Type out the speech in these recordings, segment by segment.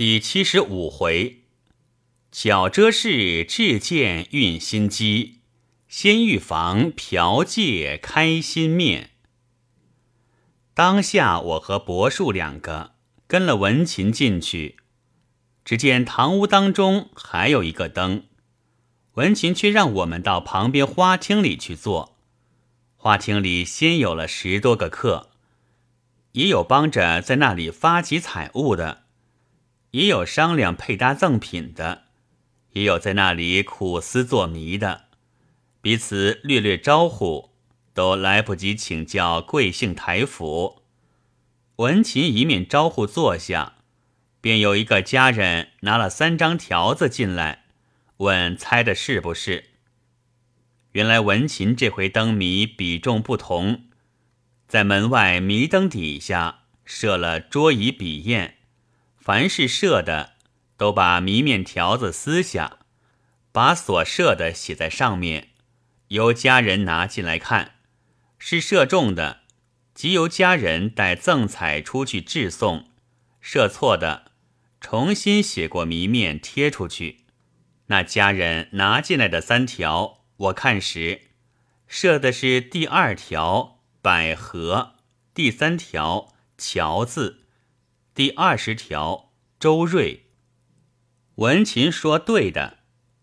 第七十五回，巧遮事，智见运心机，先预防嫖借开心面。当下我和柏树两个跟了文琴进去，只见堂屋当中还有一个灯，文琴却让我们到旁边花厅里去坐。花厅里先有了十多个客，也有帮着在那里发起彩物的。也有商量配搭赠品的，也有在那里苦思作谜的，彼此略略招呼，都来不及请教贵姓台府。文琴一面招呼坐下，便有一个家人拿了三张条子进来，问猜的是不是？原来文琴这回灯谜比重不同，在门外迷灯底下设了桌椅笔砚。凡是射的，都把谜面条子撕下，把所射的写在上面，由家人拿进来看。是射中的，即由家人带赠彩出去致送；射错的，重新写过谜面贴出去。那家人拿进来的三条，我看时，设的是第二条“百合”，第三条“乔”字。第二十条，周瑞。文琴说对的，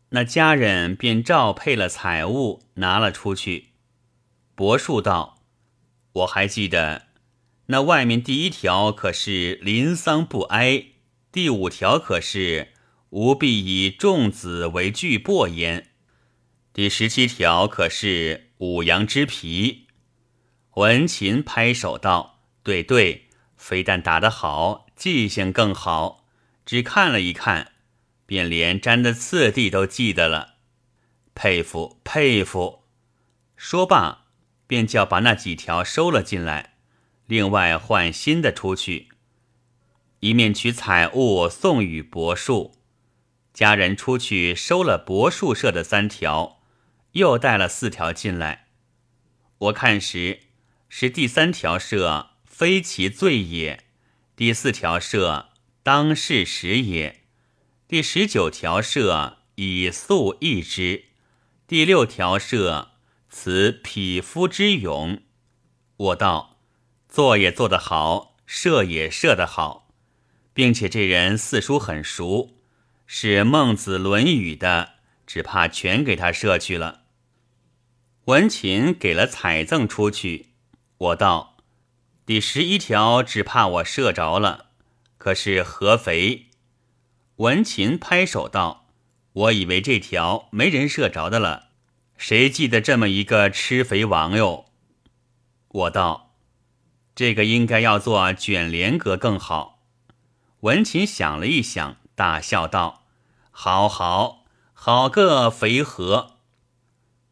那家人便照配了财物，拿了出去。柏树道：“我还记得，那外面第一条可是临丧不哀，第五条可是吾必以众子为巨擘焉，第十七条可是五羊之皮。”文琴拍手道：“对对。”非但打得好，记性更好。只看了一看，便连粘的次第都记得了。佩服佩服！说罢，便叫把那几条收了进来，另外换新的出去。一面取彩物送与柏树，家人出去收了柏树社的三条，又带了四条进来。我看时，是第三条社。非其罪也。第四条设当是时也。第十九条设以素易之。第六条设此匹夫之勇。我道做也做得好，设也设得好，并且这人四书很熟，是孟子《论语》的，只怕全给他设去了。文琴给了彩赠出去，我道。第十一条只怕我射着了，可是合肥？文琴拍手道：“我以为这条没人射着的了，谁记得这么一个吃肥王哟？”我道：“这个应该要做卷帘阁更好。”文琴想了一想，大笑道：“好好好个肥和！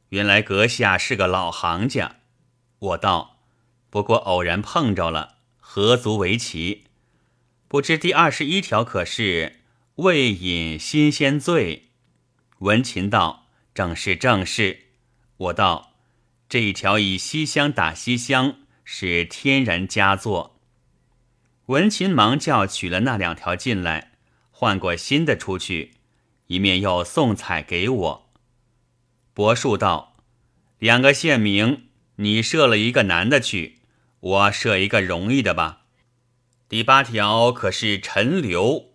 原来阁下是个老行家。”我道。不过偶然碰着了，何足为奇？不知第二十一条可是未饮新鲜醉？文琴道：“正是正是。”我道：“这一条以西厢打西厢，是天然佳作。”文琴忙叫取了那两条进来，换过新的出去，一面又送彩给我。柏树道：“两个县名，你设了一个男的去。”我设一个容易的吧。第八条可是陈留，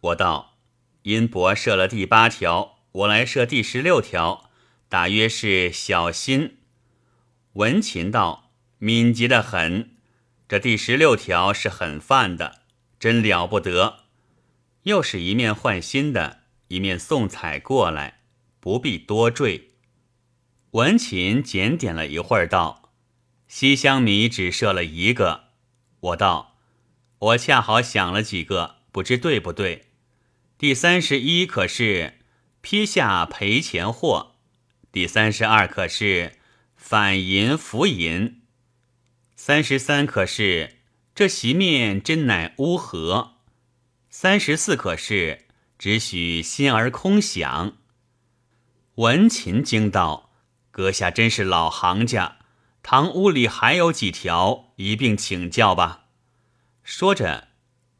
我道：殷伯设了第八条，我来设第十六条，大约是小心。文琴道：敏捷的很，这第十六条是很犯的，真了不得。又是一面换新的，一面送彩过来，不必多赘。文琴检点了一会儿，道。西厢谜只设了一个，我道，我恰好想了几个，不知对不对。第三十一可是批下赔钱货，第三十二可是反银浮银，三十三可是这席面真乃乌合，三十四可是只许心儿空想。文琴惊道：“阁下真是老行家。”堂屋里还有几条，一并请教吧。说着，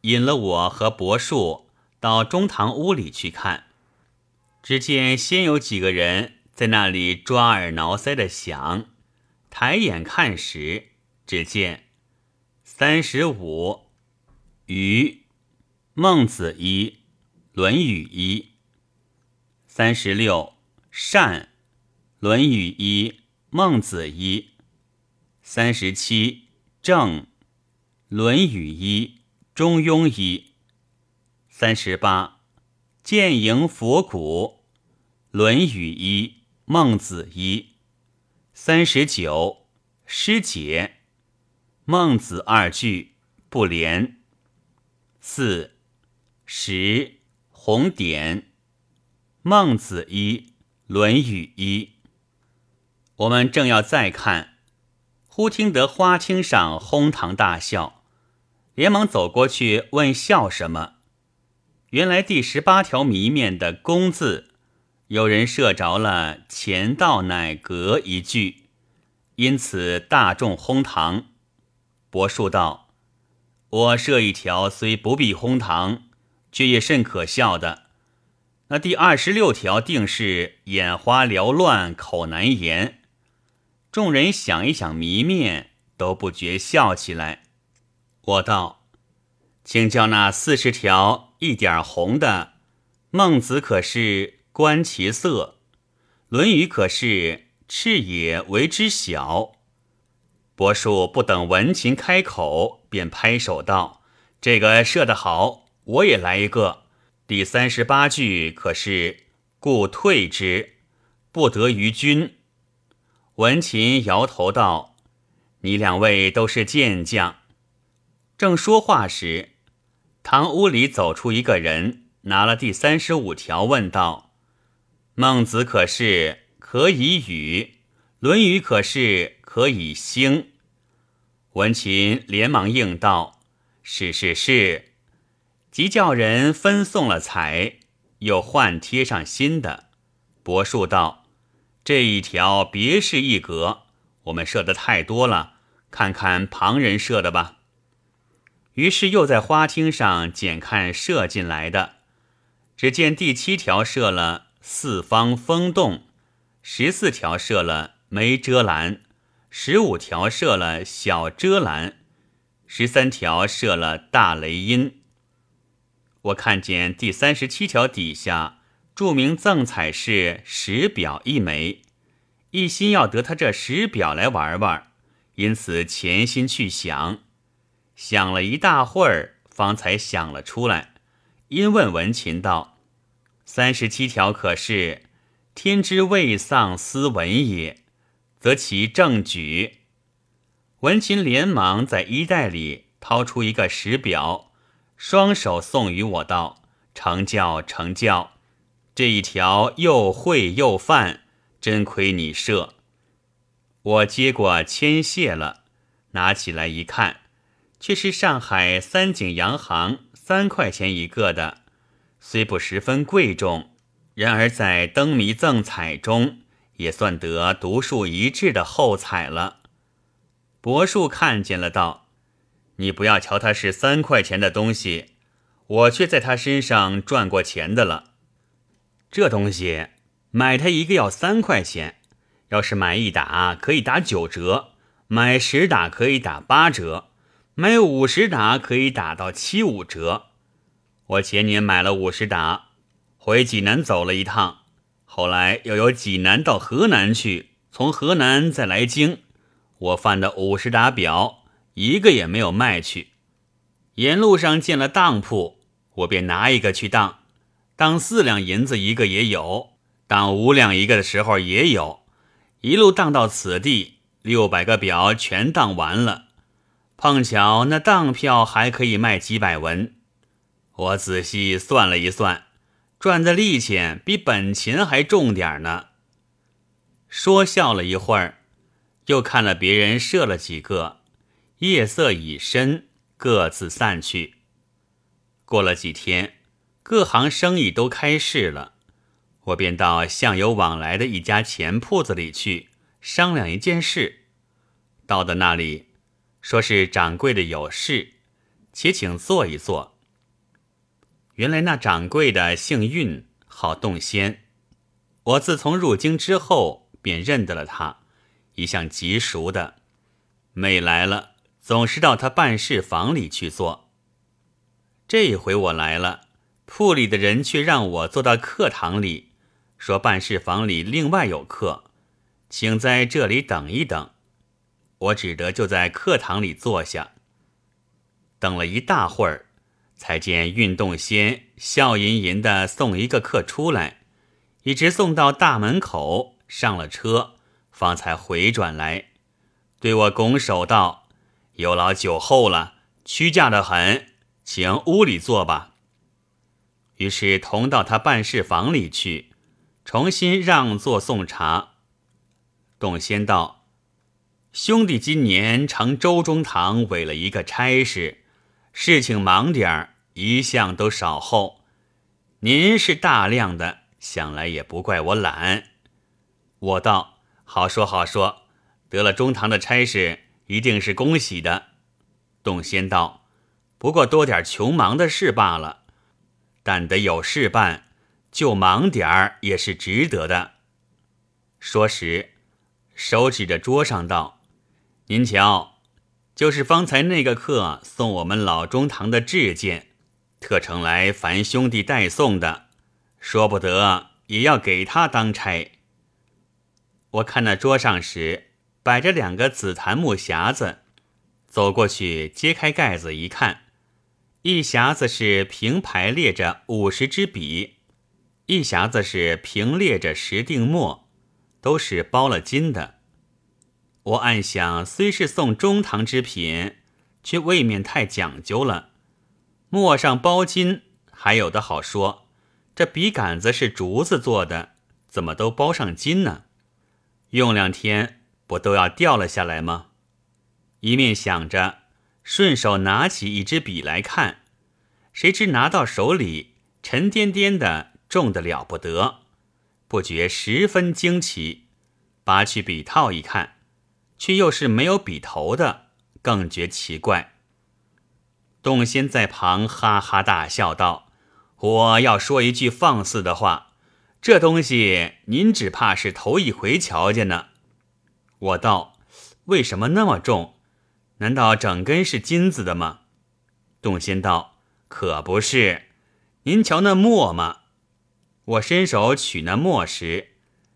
引了我和柏树到中堂屋里去看，只见先有几个人在那里抓耳挠腮的想，抬眼看时，只见三十五，余孟子一，《论语》一；三十六，善，《论语》一，《孟子》一；三十七，正，《论语》一，《中庸》一。三十八，见迎佛骨，《论语》一，《孟子》一。三十九，师解，《孟子》二句不连。四十，红点，《孟子》一，《论语》一。我们正要再看，忽听得花厅上哄堂大笑，连忙走过去问笑什么。原来第十八条谜面的“公”字，有人射着了“前道乃革”一句，因此大众哄堂。伯树道：“我设一条虽不必哄堂，却也甚可笑的。那第二十六条定是眼花缭乱，口难言。众人想一想谜面，都不觉笑起来。我道，请叫那四十条。”一点红的，孟子可是观其色，《论语》可是赤也为之小。伯叔不等文琴开口，便拍手道：“这个射得好，我也来一个。第三十八句可是故退之，不得于君。”文琴摇头道：“你两位都是健将。”正说话时。堂屋里走出一个人，拿了第三十五条，问道：“孟子可是可以语，《论语》可是可以兴。”文琴连忙应道：“是是是。”即叫人分送了彩，又换贴上新的。伯树道：“这一条别是一格，我们设的太多了，看看旁人设的吧。”于是又在花厅上检看射进来的，只见第七条射了四方风洞，十四条射了梅遮拦，十五条射了小遮拦，十三条射了大雷音。我看见第三十七条底下著名赠彩是石表一枚，一心要得他这石表来玩玩，因此潜心去想。想了一大会儿，方才想了出来。因问文琴道：“三十七条可是天之未丧斯文也，则其正举。”文琴连忙在衣袋里掏出一个石表，双手送与我道：“成教成教，这一条又会又犯，真亏你设。”我接过签谢了，拿起来一看。却是上海三井洋行三块钱一个的，虽不十分贵重，然而在灯谜赠彩中也算得独树一帜的厚彩了。伯树看见了，道：“你不要瞧它是三块钱的东西，我却在他身上赚过钱的了。这东西买它一个要三块钱，要是买一打可以打九折，买十打可以打八折。”买五十打可以打到七五折。我前年买了五十打，回济南走了一趟，后来又由济南到河南去，从河南再来京，我犯的五十打表一个也没有卖去。沿路上见了当铺，我便拿一个去当，当四两银子一个也有，当五两一个的时候也有，一路当到此地，六百个表全当完了。碰巧那当票还可以卖几百文，我仔细算了一算，赚的利钱比本钱还重点呢。说笑了一会儿，又看了别人射了几个，夜色已深，各自散去。过了几天，各行生意都开市了，我便到向有往来的一家钱铺子里去商量一件事。到的那里。说是掌柜的有事，且请坐一坐。原来那掌柜的姓运，好动仙。我自从入京之后，便认得了他，一向极熟的。每来了，总是到他办事房里去坐。这一回我来了，铺里的人却让我坐到客堂里，说办事房里另外有客，请在这里等一等。我只得就在客堂里坐下，等了一大会儿。才见运动仙笑吟吟的送一个客出来，一直送到大门口上了车，方才回转来，对我拱手道：“有劳酒后了，屈驾的很，请屋里坐吧。”于是同到他办事房里去，重新让座送茶。董仙道：“兄弟今年承周中堂委了一个差事。”事情忙点儿，一向都少后。您是大量的，想来也不怪我懒。我道好说好说，得了中堂的差事，一定是恭喜的。董仙道，不过多点穷忙的事罢了，但得有事办，就忙点儿也是值得的。说时，手指着桌上道：“您瞧。”就是方才那个客送我们老中堂的制件，特程来烦兄弟代送的，说不得也要给他当差。我看那桌上时摆着两个紫檀木匣子，走过去揭开盖子一看，一匣子是平排列着五十支笔，一匣子是平列着十锭墨，都是包了金的。我暗想，虽是送中堂之品，却未免太讲究了。墨上包金，还有的好说；这笔杆子是竹子做的，怎么都包上金呢？用两天不都要掉了下来吗？一面想着，顺手拿起一支笔来看，谁知拿到手里沉甸甸的，重的了不得，不觉十分惊奇。拔去笔套一看。却又是没有笔头的，更觉奇怪。洞仙在旁哈哈大笑道：“我要说一句放肆的话，这东西您只怕是头一回瞧见呢。”我道：“为什么那么重？难道整根是金子的吗？”洞仙道：“可不是。您瞧那墨嘛。”我伸手取那墨时，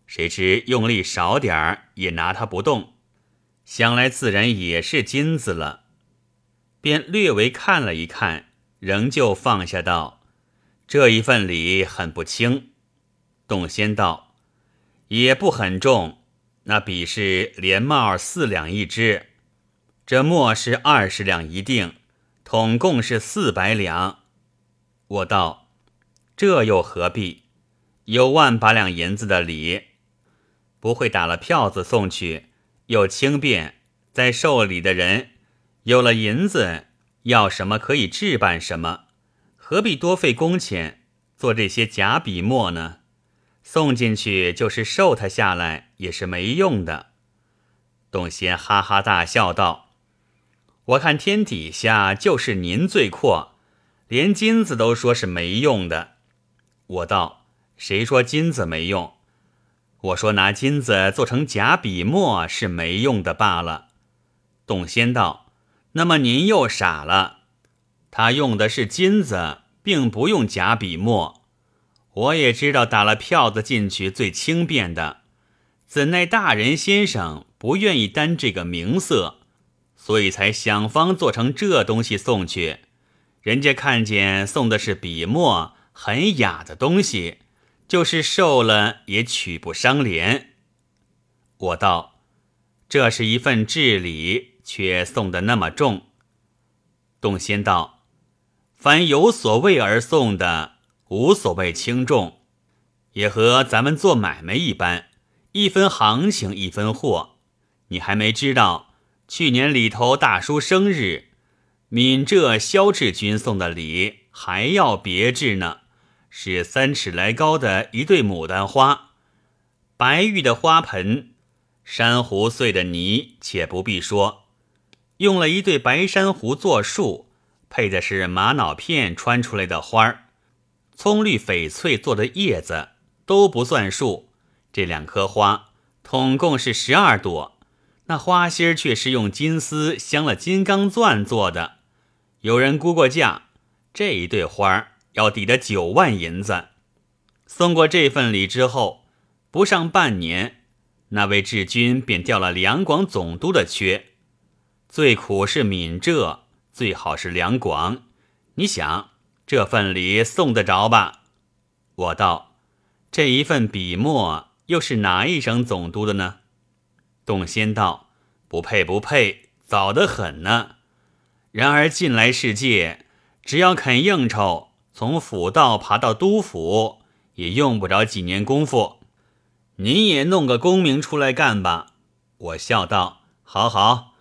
谁知用力少点儿，也拿它不动。想来自然也是金子了，便略微看了一看，仍旧放下道：“这一份礼很不轻。”洞仙道：“也不很重，那笔是连帽四两一支，这墨是二十两一锭，统共是四百两。”我道：“这又何必？有万把两银子的礼，不会打了票子送去。”又轻便，在受礼的人有了银子，要什么可以置办什么，何必多费工钱做这些假笔墨呢？送进去就是受他下来也是没用的。董贤哈哈大笑道：“我看天底下就是您最阔，连金子都说是没用的。”我道：“谁说金子没用？”我说拿金子做成假笔墨是没用的罢了。董仙道：“那么您又傻了。他用的是金子，并不用假笔墨。我也知道打了票子进去最轻便的，怎奈大人先生不愿意担这个名色，所以才想方做成这东西送去。人家看见送的是笔墨，很雅的东西。”就是受了也取不伤廉。我道：“这是一份至礼，却送的那么重。”洞仙道：“凡有所谓而送的，无所谓轻重，也和咱们做买卖一般，一分行情一分货。你还没知道，去年里头大叔生日，闽浙萧志军送的礼还要别致呢。”是三尺来高的一对牡丹花，白玉的花盆，珊瑚碎的泥，且不必说，用了一对白珊瑚做树，配的是玛瑙片穿出来的花儿，葱绿翡翠做的叶子都不算数，这两棵花统共是十二朵，那花心儿却是用金丝镶了金刚钻做的。有人估过价，这一对花要抵得九万银子。送过这份礼之后，不上半年，那位治军便调了两广总督的缺。最苦是闽浙，最好是两广。你想这份礼送得着吧？我道：这一份笔墨又是哪一省总督的呢？董仙道：不配不配，早得很呢。然而近来世界，只要肯应酬，从府道爬到都府。也用不着几年功夫，您也弄个功名出来干吧。我笑道：“好好，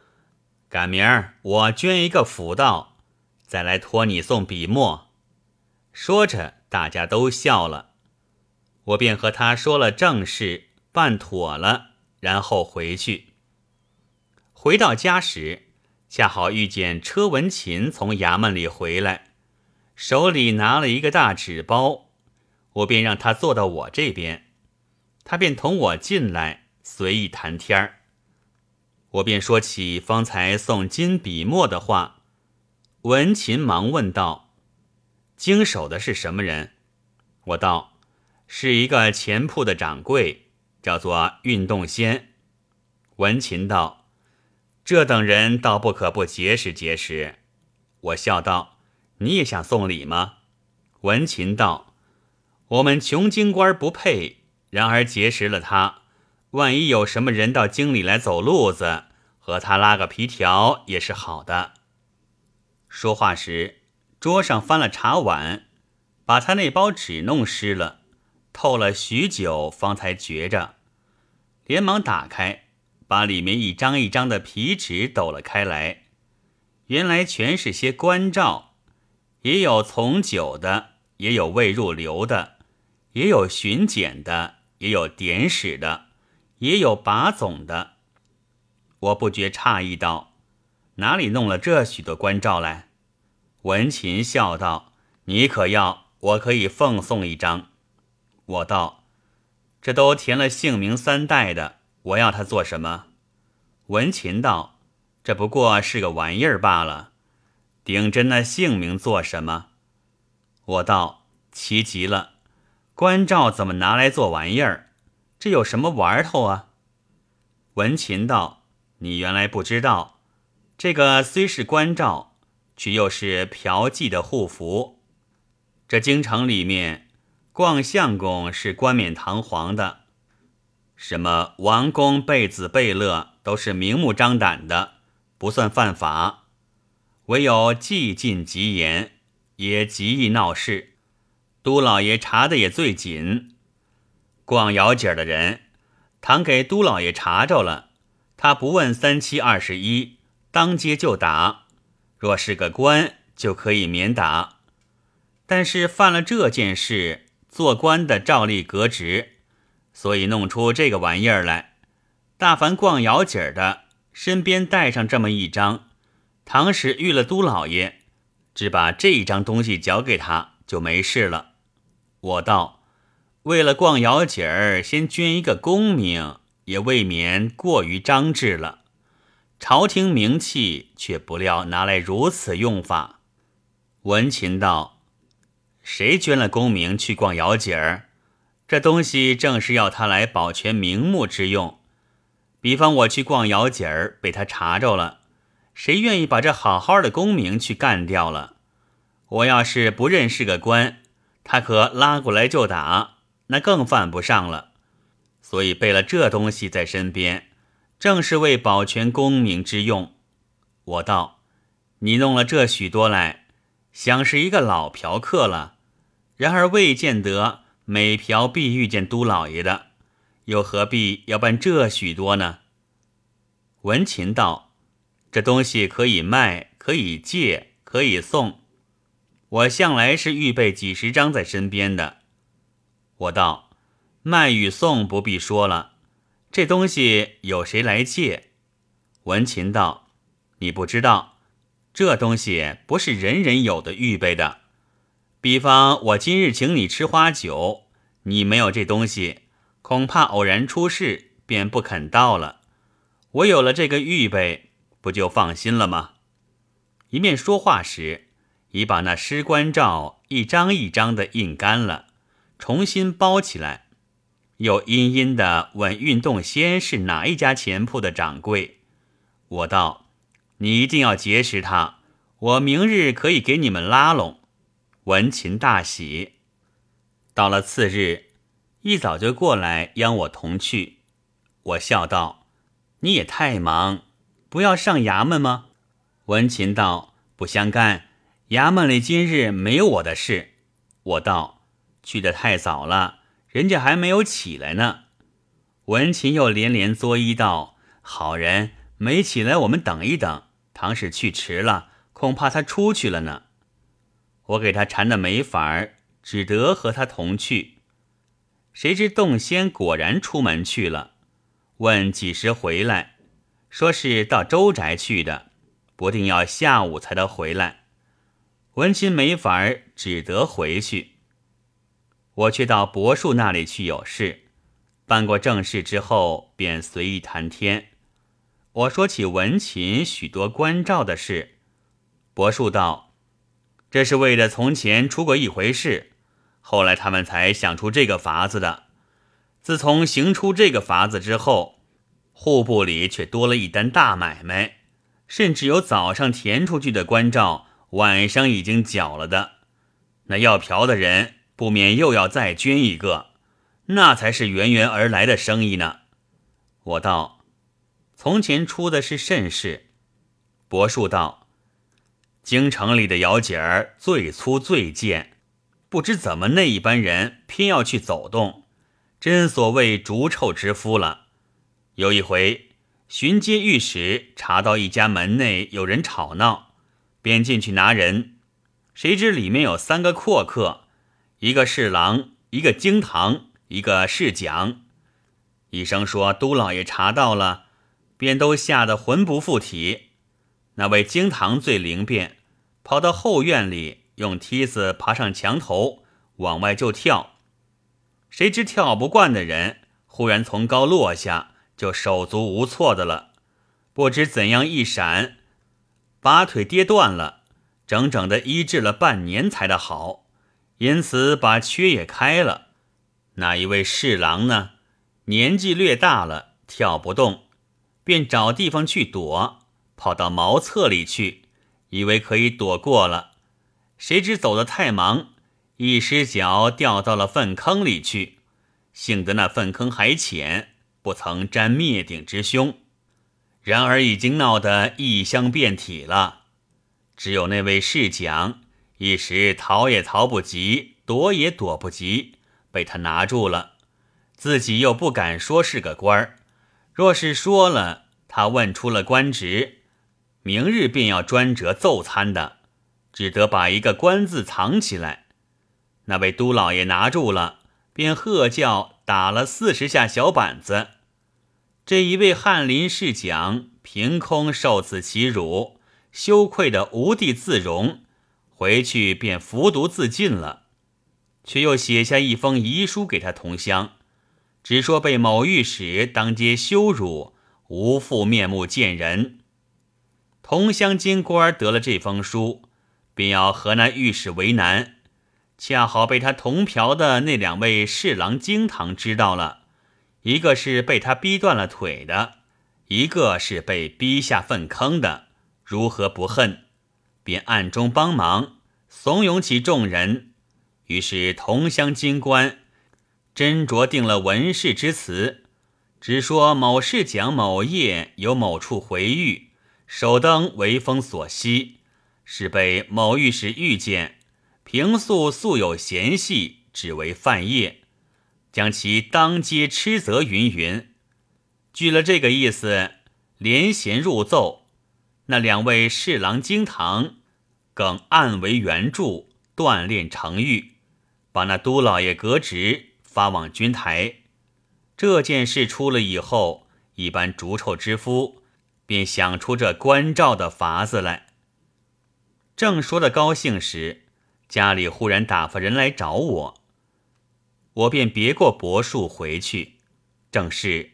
赶明儿我捐一个府道，再来托你送笔墨。”说着，大家都笑了。我便和他说了正事，办妥了，然后回去。回到家时，恰好遇见车文琴从衙门里回来，手里拿了一个大纸包。我便让他坐到我这边，他便同我进来，随意谈天儿。我便说起方才送金笔墨的话，文琴忙问道：“经手的是什么人？”我道：“是一个钱铺的掌柜，叫做运动仙。”文琴道：“这等人倒不可不结识结识。”我笑道：“你也想送礼吗？”文琴道。我们穷京官不配，然而结识了他，万一有什么人到京里来走路子，和他拉个皮条也是好的。说话时，桌上翻了茶碗，把他那包纸弄湿了，透了许久，方才觉着，连忙打开，把里面一张一张的皮纸抖了开来，原来全是些官照，也有从九的，也有未入流的。也有巡检的，也有典史的，也有把总的。我不觉诧异道：“哪里弄了这许多关照来？”文琴笑道：“你可要？我可以奉送一张。”我道：“这都填了姓名三代的，我要他做什么？”文琴道：“这不过是个玩意儿罢了，顶着那姓名做什么？”我道：“奇极了。”关照怎么拿来做玩意儿？这有什么玩头啊？文琴道：“你原来不知道，这个虽是关照，却又是嫖妓的护符。这京城里面，逛相公是冠冕堂皇的，什么王公贝子贝勒都是明目张胆的，不算犯法。唯有既进极严，也极易闹事。”都老爷查的也最紧，逛窑井的人，倘给都老爷查着了，他不问三七二十一，当街就打；若是个官，就可以免打。但是犯了这件事，做官的照例革职，所以弄出这个玩意儿来。大凡逛窑井的，身边带上这么一张，倘使遇了都老爷，只把这一张东西交给他，就没事了。我道：“为了逛窑井儿，先捐一个功名，也未免过于张志了。朝廷名气却不料拿来如此用法。”文琴道：“谁捐了功名去逛窑井儿？这东西正是要他来保全名目之用。比方我去逛窑井儿，被他查着了，谁愿意把这好好的功名去干掉了？我要是不认识个官。”他可拉过来就打，那更犯不上了。所以备了这东西在身边，正是为保全功名之用。我道：“你弄了这许多来，想是一个老嫖客了。然而未见得每嫖必遇见都老爷的，又何必要办这许多呢？”文琴道：“这东西可以卖，可以借，可以送。”我向来是预备几十张在身边的。我道：“卖与送不必说了，这东西有谁来借？”文琴道：“你不知道，这东西不是人人有的预备的，比方我今日请你吃花酒，你没有这东西，恐怕偶然出事，便不肯到了。我有了这个预备，不就放心了吗？”一面说话时，已把那尸官照一张一张的印干了，重新包起来。又阴阴的问运动仙是哪一家钱铺的掌柜。我道：“你一定要结识他，我明日可以给你们拉拢。”文琴大喜。到了次日，一早就过来央我同去。我笑道：“你也太忙，不要上衙门吗？”文琴道：“不相干，衙门里今日没有我的事。”我道：“去的太早了。”人家还没有起来呢，文琴又连连作揖道：“好人没起来，我们等一等。倘使去迟了，恐怕他出去了呢。”我给他缠的没法儿，只得和他同去。谁知洞仙果然出门去了，问几时回来，说是到周宅去的，不定要下午才得回来。文琴没法儿，只得回去。我却到柏树那里去有事，办过正事之后，便随意谈天。我说起文琴许多关照的事，柏树道：“这是为了从前出过一回事，后来他们才想出这个法子的。自从行出这个法子之后，户部里却多了一单大买卖，甚至有早上填出去的关照，晚上已经缴了的。那要嫖的人。”不免又要再捐一个，那才是源源而来的生意呢。我道：“从前出的是甚事？”柏树道：“京城里的窑姐儿最粗最贱，不知怎么那一般人偏要去走动，真所谓逐臭之夫了。有一回巡街御史查到一家门内有人吵闹，便进去拿人，谁知里面有三个阔客。”一个侍郎，一个京堂，一个侍讲。医生说都老爷查到了，便都吓得魂不附体。那位京堂最灵便，跑到后院里，用梯子爬上墙头，往外就跳。谁知跳不惯的人，忽然从高落下，就手足无措的了。不知怎样一闪，把腿跌断了，整整的医治了半年才的好。因此把缺也开了。那一位侍郎呢，年纪略大了，跳不动，便找地方去躲，跑到茅厕里去，以为可以躲过了。谁知走得太忙，一失脚掉到了粪坑里去。幸得那粪坑还浅，不曾沾灭顶之凶。然而已经闹得异乡遍体了。只有那位侍讲。一时逃也逃不及，躲也躲不及，被他拿住了。自己又不敢说是个官儿，若是说了，他问出了官职，明日便要专折奏参的，只得把一个官字藏起来。那位都老爷拿住了，便喝叫打了四十下小板子。这一位翰林侍讲凭空受此其辱，羞愧的无地自容。回去便服毒自尽了，却又写下一封遗书给他同乡，只说被某御史当街羞辱，无复面目见人。同乡京官得了这封书，便要和那御史为难，恰好被他同嫖的那两位侍郎京堂知道了，一个是被他逼断了腿的，一个是被逼下粪坑的，如何不恨？便暗中帮忙，怂恿起众人。于是同乡京官斟酌定了文士之词，只说某事讲某夜有某处回狱，首登为风所吸，是被某御史遇见，平素素有嫌隙，只为犯业，将其当街斥责云云。据了这个意思，连衔入奏。那两位侍郎经堂，更暗为援助，锻炼成狱，把那都老爷革职，发往军台。这件事出了以后，一般逐臭之夫便想出这关照的法子来。正说的高兴时，家里忽然打发人来找我，我便别过柏树回去。正是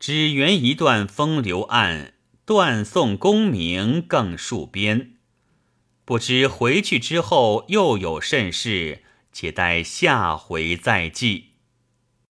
只缘一段风流案，断送功名更戍边。不知回去之后又有甚事，且待下回再记。